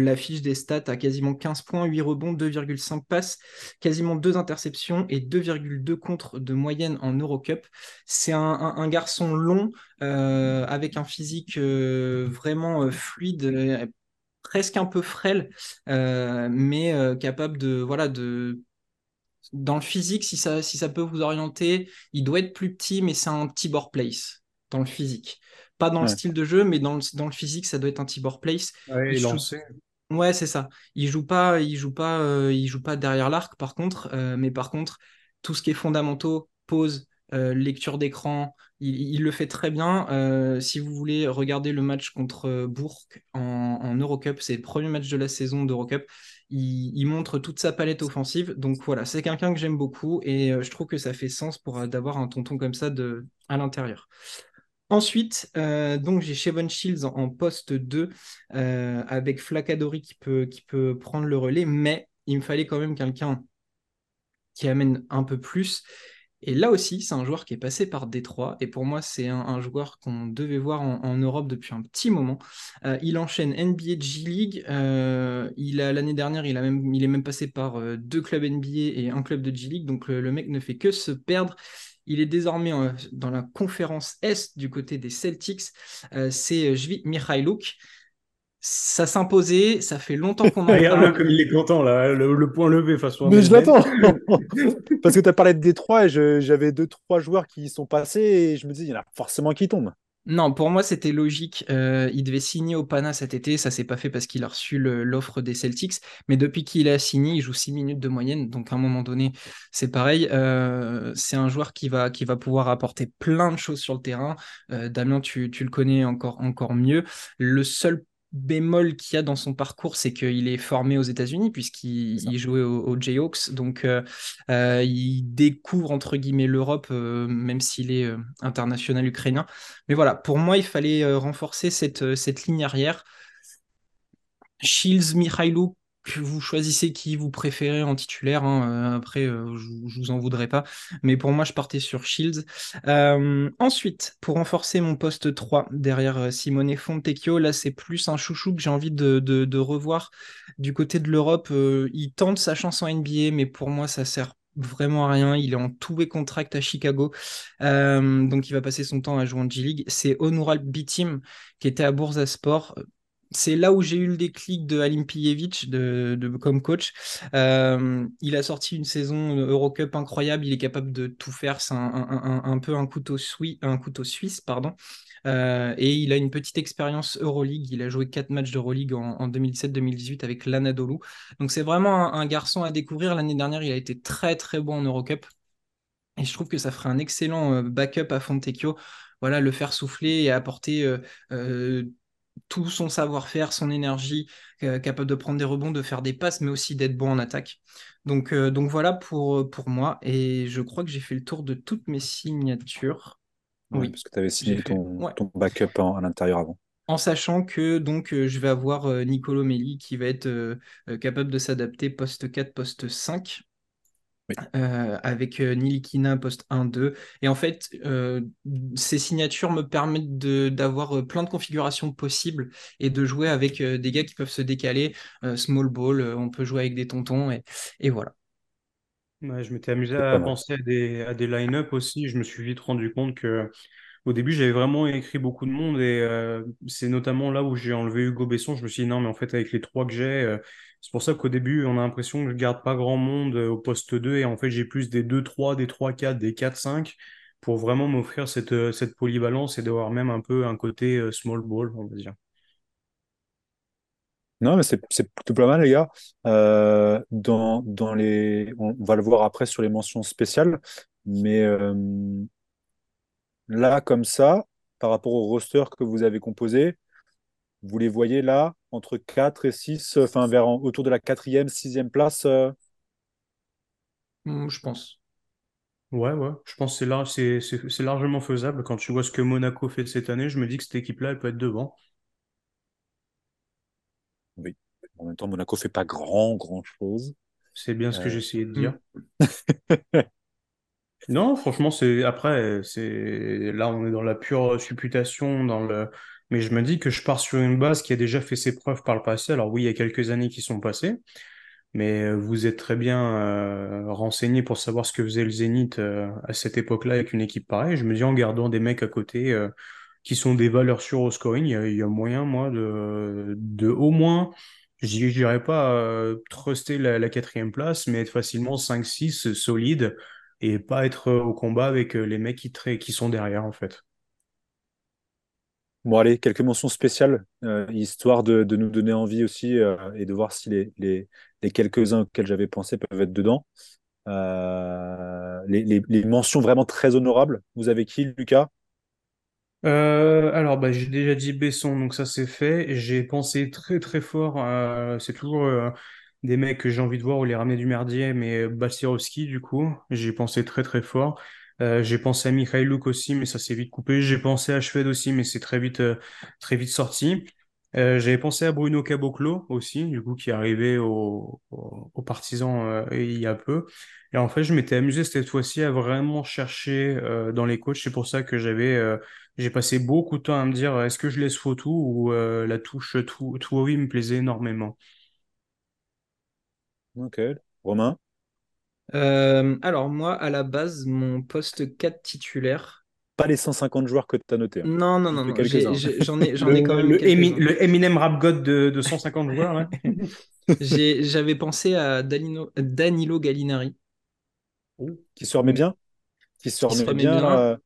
affiche des stats à quasiment 15 points, 8 rebonds, 2,5 passes, quasiment 2 interceptions et 2,2 contre de moyenne en Eurocup. C'est un, garçon long avec un physique vraiment fluide presque un peu frêle, euh, mais euh, capable de, voilà, de, dans le physique, si ça, si ça peut vous orienter, il doit être plus petit, mais c'est un Tibor Place dans le physique. Pas dans le style de jeu, mais dans le, dans le physique, ça doit être un Tibor Place. Ouais, Ouais, c'est ça. Il joue pas, il joue pas, euh, il joue pas derrière l'arc, par contre, mais par contre, tout ce qui est fondamentaux, pause, lecture d'écran, il, le fait très bien. Euh, si vous voulez regarder le match contre euh, Bourg en, Eurocup, c'est le premier match de la saison d'Eurocup. Il, montre toute sa palette offensive. Donc voilà, c'est quelqu'un que j'aime beaucoup et euh, je trouve que ça fait sens pour d'avoir un tonton comme ça à l'intérieur. Ensuite, donc j'ai Shevon Shields en, poste 2 avec Flacadori qui peut, qui peut prendre le relais, mais il me fallait quand même quelqu'un qui amène un peu plus. Et là aussi, c'est un joueur qui est passé par Détroit. Et pour moi, c'est un, joueur qu'on devait voir en, Europe depuis un petit moment. Euh, il enchaîne NBA G League. Euh, l'année dernière, il, a même, il est même passé par euh, deux clubs NBA et un club de G League. Donc le, mec ne fait que se perdre. Il est désormais dans la conférence Est du côté des Celtics. c'est Jvit Mikhailuk ça s'imposait, ça fait longtemps qu'on en Regarde-le comme il est content, là, le, le point levé à Mais je l'attends Parce que tu as parlé de Détroit et j'avais deux, trois joueurs qui y sont passés et je me dis, il y en a forcément qui tombent. Non, pour moi, c'était logique. Euh, il devait signer au Pana cet été. Ça s'est pas fait parce qu'il a reçu l'offre des Celtics. Mais depuis qu'il a signé, il joue 6 minutes de moyenne. Donc, à un moment donné, c'est pareil. Euh, c'est un joueur qui va, qui va pouvoir apporter plein de choses sur le terrain. Euh, Damien, tu, tu le connais encore, encore mieux. Le seul bémol qu'il y a dans son parcours, c'est qu'il est formé aux États-Unis, puisqu'il jouait aux, aux Jayhawks. Donc, euh, euh, il découvre, entre guillemets, l'Europe, euh, même s'il est euh, international ukrainien. Mais voilà, pour moi, il fallait renforcer cette, cette ligne arrière. Shields, Mikhailuk, vous choisissez qui vous préférez en titulaire. hein, euh, après, euh, je, je vous en voudrais pas. Mais pour moi, je partais sur Shields. Euh, ensuite, pour renforcer mon poste 3 derrière Simone Fontecchio, là, c'est plus un chouchou que j'ai envie de, revoir du côté de l'Europe. Il tente sa chance en NBA, mais pour moi, ça sert vraiment à rien. Il est en two-way contract à Chicago. Donc, il va passer son temps à jouer en G-League. C'est Honoral Bitim qui était à Bursaspor. C'est là où j'ai eu le déclic de Alim Pijevic de, comme coach. Euh, il a sorti une saison Eurocup incroyable. Il est capable de tout faire. C'est un, peu un couteau, suisse. pardon. Euh, et il a une petite expérience Euroleague. Il a joué quatre matchs d'Euroleague en, en 2017-2018 avec l'Anadolu. Donc c'est vraiment un, garçon à découvrir. L'année dernière, il a été très très bon en Eurocup. Et je trouve que ça ferait un excellent euh, backup à Fontecchio. Voilà, le faire souffler et apporter tout son savoir-faire, son énergie, euh, capable de prendre des rebonds, de faire des passes, mais aussi d'être bon en attaque. Donc, euh, donc voilà pour, pour moi. Et je crois que j'ai fait le tour de toutes mes signatures. Ouais, Oui, parce que tu avais signé fait. ton, Ouais. ton backup en- à l'intérieur avant. En sachant que donc euh, je vais avoir euh, Nicolo Melli qui va être euh, euh, capable de s'adapter poste 4, poste 5. Oui. euh, avec euh, Nilikina poste 1-2. Et en fait, euh, ces signatures me permettent de- d'avoir plein de configurations possibles et de jouer avec euh, des gars qui peuvent se décaler. euh, small ball, euh, on peut jouer avec des tontons et, et voilà. Ouais, je m'étais amusé à penser à des, à des line-up aussi. Je me suis vite rendu compte que au début, j'avais vraiment écrit beaucoup de monde et euh, c'est notamment là où j'ai enlevé Hugo Besson. Je me suis dit non, mais en fait, avec les trois que j'ai, euh, c'est pour ça qu'au début, on a l'impression que je garde pas grand monde euh, au poste 2 et en fait, j'ai plus des 2-3, des 3-4, des 4-5 pour vraiment m'offrir cette, cette polyvalence et d'avoir même un peu un côté small ball, on va dire. Non, mais c'est plutôt pas mal, les gars. Dans, dans les... On va le voir après sur les mentions spéciales, mais là, comme ça, par rapport au roster que vous avez composé, vous les voyez là, entre 4 et 6, enfin vers en- autour de la quatrième, sixième place. euh, Hum, je pense. Ouais, ouais, je pense que c'est lar- c'est c'est- c'est largement faisable. Quand tu vois ce que Monaco fait cette année, je me dis que cette équipe-là, elle peut être devant. Oui. En même temps, Monaco fait pas grand, grand chose. C'est bien ce que Euh, j'essayais de dire. Non, franchement, c'est après, c'est là, on est dans la pure supputation, dans le. Mais je me dis que je pars sur une base qui a déjà fait ses preuves par le passé. Alors oui, il y a quelques années qui sont passées, mais euh, vous êtes très bien euh, renseigné pour savoir ce que faisait le Zénith euh, à cette époque-là avec une équipe pareille. Je me dis en gardant des mecs à côté qui sont des valeurs sûres au scoring, il y a, moyen, moi, de, de au moins, je dirais pas truster la, la quatrième place, mais être facilement cinq six solide et pas être euh, au combat avec euh, les mecs qui, sont derrière, en fait. Bon, allez, quelques mentions spéciales, euh, histoire de, de nous donner envie aussi euh, et de voir si les, les, les quelques-uns auxquels j'avais pensé peuvent être dedans. Euh, les, les- les mentions vraiment très honorables. Vous avez qui, Lucas? Euh, alors, bah, j'ai déjà dit Besson, donc ça c'est fait. J'ai pensé très très fort. euh, c'est toujours euh, des mecs que j'ai envie de voir ou les ramener du merdier, mais euh, Bassirovski, du coup, j'ai pensé très très fort. Euh, j'ai pensé à Mikhailuk aussi, mais ça s'est vite coupé. J'ai pensé à Shved aussi, mais c'est très vite euh, très vite sorti. Euh, j'avais pensé à Bruno Caboclo aussi, du coup, qui est arrivé au, au- aux Partisans il y a peu. Et en fait, je m'étais amusé cette fois-ci à vraiment chercher dans les coachs. C'est pour ça que j'ai passé beaucoup de temps à me dire, est-ce que je laisse Fotou ou la touche Tou- Tououi me plaisait énormément. Ok. Romain? Euh, alors moi, à la base, mon poste 4 titulaire, pas les 150 joueurs que tu as notés. Hein. Non, non, non, non. J'en ai, j'en ai, quand même. Le, le, Eminem Rap God de, de 150 joueurs. J'avais pensé à Danilo, Danilo Gallinari. Qui se remet bien Qui se remet, bien. Euh,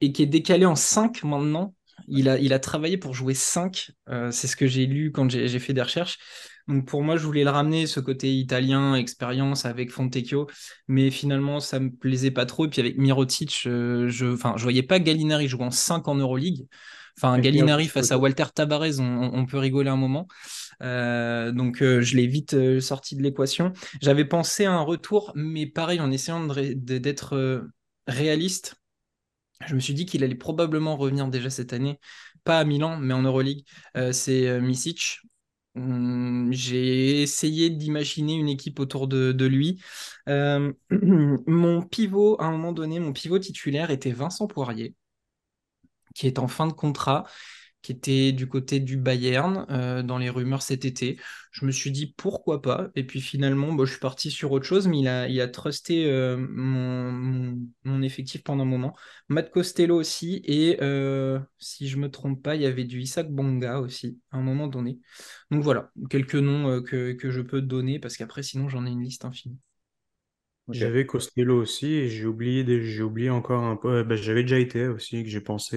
Et qui est décalé en 5 maintenant. Il a, il a travaillé pour jouer 5. Euh, c'est ce que j'ai lu quand j'ai fait des recherches. Donc pour moi, je voulais le ramener, ce côté italien, expérience avec Fontecchio, mais finalement, ça me plaisait pas trop. Et puis avec Mirotic, euh, je ne je voyais pas Gallinari jouer en 5 en Euroleague. Enfin, Gallinari face à Walter Tabarez, on, peut rigoler un moment. Euh, donc, euh, je l'ai vite sorti de l'équation. J'avais pensé à un retour, mais pareil, en essayant d'être réaliste, je me suis dit qu'il allait probablement revenir déjà cette année, pas à Milan, mais en Euroleague. c'est Misic. Hum, j'ai essayé d'imaginer une équipe autour de, lui. Euh, mon pivot, à un moment donné, mon pivot titulaire était Vincent Poirier, qui est en fin de contrat qui était du côté du Bayern euh, dans les rumeurs cet été. Je me suis dit pourquoi pas? Et puis finalement, bah, je suis parti sur autre chose, mais il a, il a trusté euh, mon, mon, effectif pendant un moment. Matt Costello aussi. Et euh, si je me trompe pas, il y avait du Isaac Bonga aussi à un moment donné. Donc voilà, quelques noms que, que, je peux donner parce qu'après, sinon, j'en ai une liste infinie. J'avais Costello aussi et j'ai oublié, j'ai oublié encore un peu. Bah, j'avais déjà été aussi, que j'ai pensé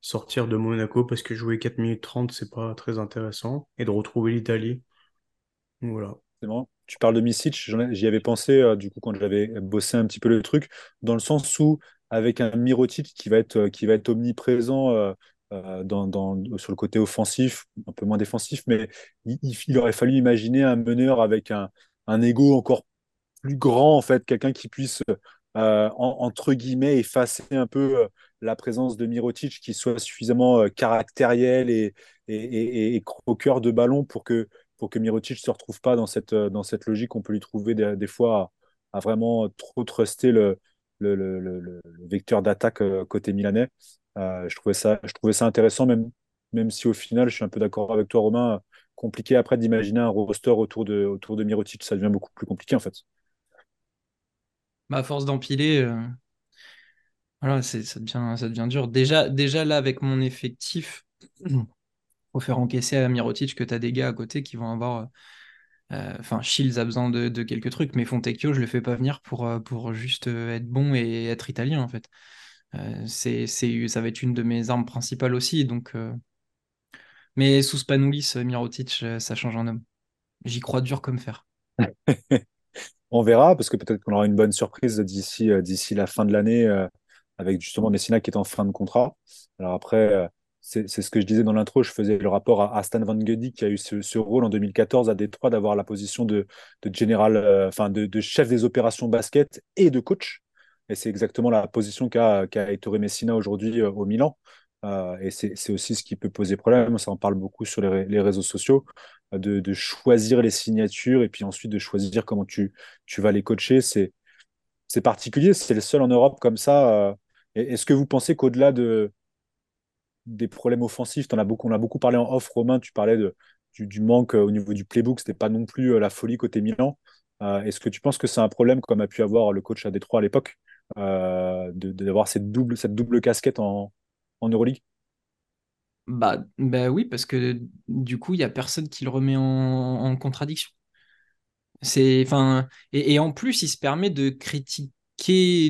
sortir de Monaco parce que jouer 4 minutes 30, c'est pas très intéressant. Et de retrouver l'Italie. Voilà. Tu parles de Misic, j'y avais pensé euh, du coup quand j'avais bossé un petit peu le truc, dans le sens où avec un Mirotic qui va être, euh, qui va être omniprésent euh, dans, dans, sur le côté offensif, un peu moins défensif, mais il, aurait fallu imaginer un meneur avec un, un ego encore plus grand, en fait, quelqu'un qui puisse entre guillemets effacer un peu la présence de Mirotic qui soit suffisamment euh, caractériel et, croqueur de ballon pour que, pour que Mirotic ne se retrouve pas dans cette, euh, dans cette logique qu'on peut lui trouver des, fois à, vraiment trop truster le, vecteur d'attaque euh, côté milanais. je, trouvais ça, je trouvais ça intéressant, même, même si au final, je suis un peu d'accord avec toi, Romain, compliqué après d'imaginer un roster autour de, autour de Mirotic. Ça devient beaucoup plus compliqué en fait. À force d'empiler, voilà, ça devient, dur. Déjà, là, avec mon effectif, faut faire encaisser à Mirotic que tu as des gars à côté qui vont avoir. Euh, enfin, Shields a besoin de, quelques trucs, mais Fontecchio, je le fais pas venir pour, euh, juste euh, être bon et être italien, en fait. c'est, ça va être une de mes armes principales aussi. Donc, Mais sous Spanoulis, Mirotic, ça change un homme. J'y crois dur comme fer. On verra, parce que peut-être qu'on aura une bonne surprise d'ici, d'ici la fin de l'année avec justement Messina qui est en fin de contrat. Alors après, euh, c'est ce que je disais dans l'intro, je faisais le rapport à, Stan Van Gundy qui a eu ce, rôle en 2014 à Détroit d'avoir la position de, général, euh, chef des opérations basket et de coach. Et c'est exactement la position qu'a qu Messina aujourd'hui euh, au Milan. et c'est aussi ce qui peut poser problème. Ça en parle beaucoup sur les, réseaux sociaux, de, choisir les signatures et puis ensuite de choisir comment tu, vas les coacher. C'est particulier, c'est le seul en Europe comme ça est-ce que vous pensez qu'au-delà de, des problèmes offensifs, en beaucoup, on a beaucoup parlé en off, Romain, tu parlais du, manque euh, au niveau du playbook, c'était pas non plus euh, la folie côté Milan. Euh, est-ce que tu penses que c'est un problème comme a pu avoir le coach à Détroit à l'époque, d'avoir cette double, cette double casquette en, en Euroleague? Bah, bah oui, parce que du coup, il n'y a personne qui le remet en, contradiction. C'est, enfin, et, et, en plus, il se permet de critiquer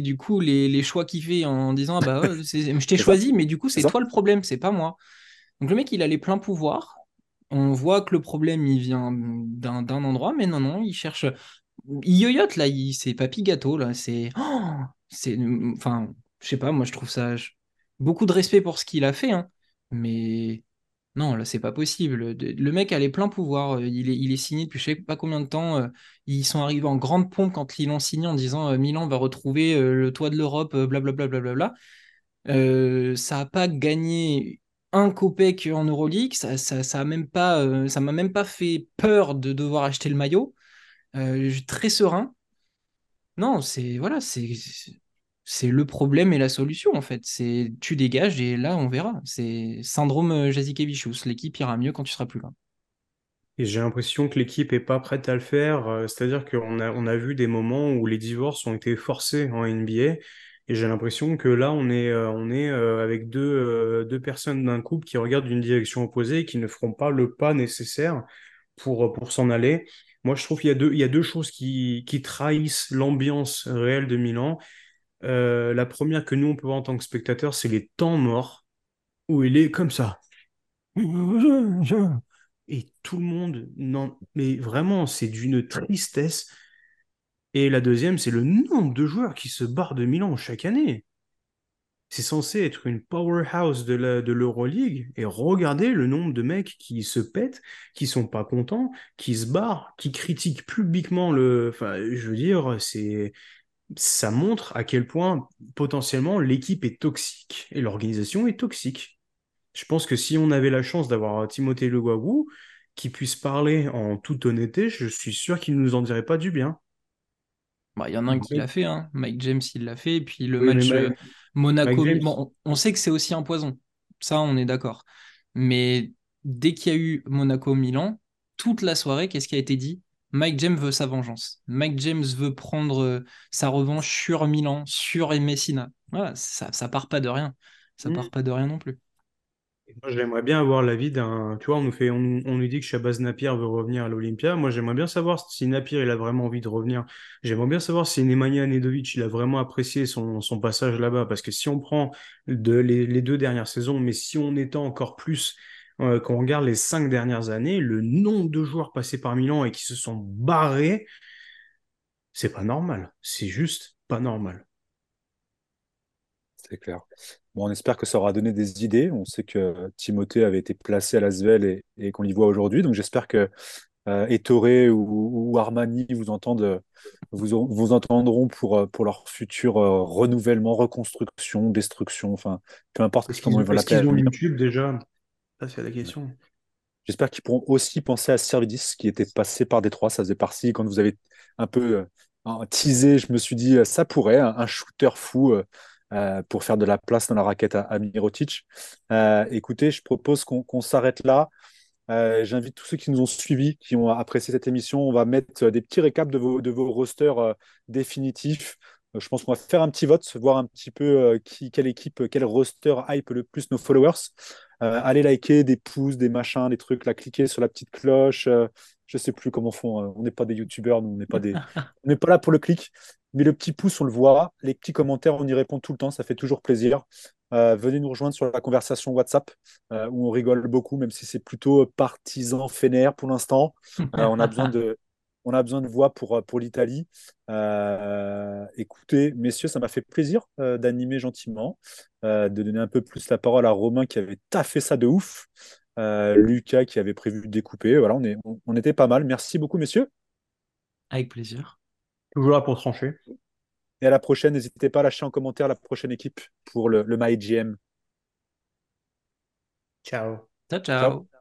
du coup les, les choix qu'il fait en disant ah bah je t'ai choisi mais du coup c'est toi le problème c'est pas moi. Donc le mec il a les pleins pouvoirs on voit que le problème il vient d'un endroit mais non non il cherche il yoyote là il c'est papy gâteau là c'est oh, c'est enfin je sais pas moi je trouve ça beaucoup de respect pour ce qu'il a fait hein, mais non, là, c'est pas possible. Le mec a les pleins pouvoirs. Euh, il est, il est signé depuis je sais pas combien de temps. Euh, ils sont arrivés en grande pompe quand ils l'ont signé en disant euh, Milan va retrouver le toit de l'Europe, blablabla. Bla, ça n'a pas gagné un copec en Euroleague. Ça, ça, ça même pas, ça m'a même pas fait peur de devoir acheter le maillot. je suis très serein. Non, c'est voilà, c'est c'est le problème et la solution en fait. C'est tu dégages et là on verra. C'est syndrome euh, Jazikevichus. L'équipe ira mieux quand tu seras plus là. Et j'ai l'impression que l'équipe est pas prête à le faire. Euh, c'est-à-dire qu'on a, on a vu des moments où les divorces ont été forcés en NBA Et j'ai l'impression que là, on est, euh, on est avec deux, deux personnes d'un couple qui regardent d'une direction opposée et qui ne feront pas le pas nécessaire pour, pour s'en aller. Moi, je trouve qu'il y a deux, il y a deux choses qui, qui trahissent l'ambiance réelle de Milan. La première que nous, on peut voir en tant que spectateur, c'est les temps morts où il est comme ça. Et tout le monde, non, mais vraiment, c'est d'une tristesse. Et la deuxième, c'est le nombre de joueurs qui se barrent de Milan chaque année. C'est censé être une powerhouse de l'Euroleague. et regardez le nombre de mecs qui se pètent, qui sont pas contents, qui se barrent, qui critiquent publiquement le. Enfin, je veux dire, c'est. Ça montre à quel point potentiellement l'équipe est toxique et l'organisation est toxique. Je pense que si on avait la chance d'avoir Timothée Le Guagou, qui puisse parler en toute honnêteté, je suis sûr qu'il ne nous en dirait pas du bien. Bah, il y en a un qui l'a fait, hein. Mike James, il l'a fait. Et puis le match euh, Monaco, on, sait que c'est aussi un poison. Ça, on est d'accord. Mais dès qu'il y a eu Monaco-Milan, toute la soirée, qu'est-ce qui a été dit? Mike James veut sa vengeance. Mike James veut prendre euh, sa revanche sur Milan, sur Messina. Voilà, ça, ça part pas de rien. Ça mm. part pas de rien non plus. Moi, j'aimerais bien avoir l'avis d'un. Tu vois, on nous, fait, on, nous dit que Shabazz Napier veut revenir à l'Olympia. Moi, j'aimerais bien savoir si Napier il a vraiment envie de revenir. J'aimerais bien savoir si Nemanja Nedovic il a vraiment apprécié son, son passage là-bas. Parce que si on prend de, les, deux dernières saisons, mais si on étend encore plus, euh, quand on regarde les cinq dernières années, le nombre de joueurs passés par Milan et qui se sont barrés, c'est pas normal. C'est juste pas normal. C'est clair on espère que ça aura donné des idées. On sait que Timothée avait été placé à Lasvel et, qu'on l'y voit aujourd'hui. Donc j'espère que euh, Ettore ou, Armani vous, entendent, vous, vous entendront pour, pour leur futur euh, renouvellement, reconstruction, destruction, enfin, peu importe comment ils vont l'appeler. Est-ce qu'ils ont YouTube déjà? Ça, c'est la question. J'espère qu'ils pourront aussi penser à Servidis, qui était passé par Détroit. Ça faisait partie, quand vous avez un peu euh, teasé, je me suis dit, ça pourrait, un, shooter fou euh, pour faire de la place dans la raquette à, Mirotic. Euh, écoutez, je propose qu'on s'arrête là. Euh, j'invite tous ceux qui nous ont suivis, qui ont apprécié cette émission. On va mettre des petits récaps de vos, de vos rosters définitifs. Je pense qu'on va faire un petit vote, voir un petit peu quelle équipe, quel roster hype le plus nos followers. Allez liker des pouces, des machins, des trucs, là, cliquez sur la petite cloche. je sais plus comment font. on n'est pas des youtubeurs, on n'est pas des, on n'est pas là pour le clic. Mais le petit pouce, on le voit. Les petits commentaires, on y répond tout le temps. Ça fait toujours plaisir. Euh, venez nous rejoindre sur la conversation WhatsApp euh, où on rigole beaucoup, même si c'est plutôt partisan fénère pour l'instant. Euh, on a besoin de, on a besoin de voix pour, pour l'Italie. écoutez, messieurs, ça m'a fait plaisir d'animer gentiment, de donner un peu plus la parole à Romain qui avait taffé ça de ouf. Lucas qui avait prévu de découper. Voilà, on, est, on était pas mal. Merci beaucoup, messieurs. Avec plaisir. Toujours là pour trancher. Et à la prochaine, n'hésitez pas à lâcher en commentaire la prochaine équipe pour le, le MyGM. Ciao. ciao. ciao.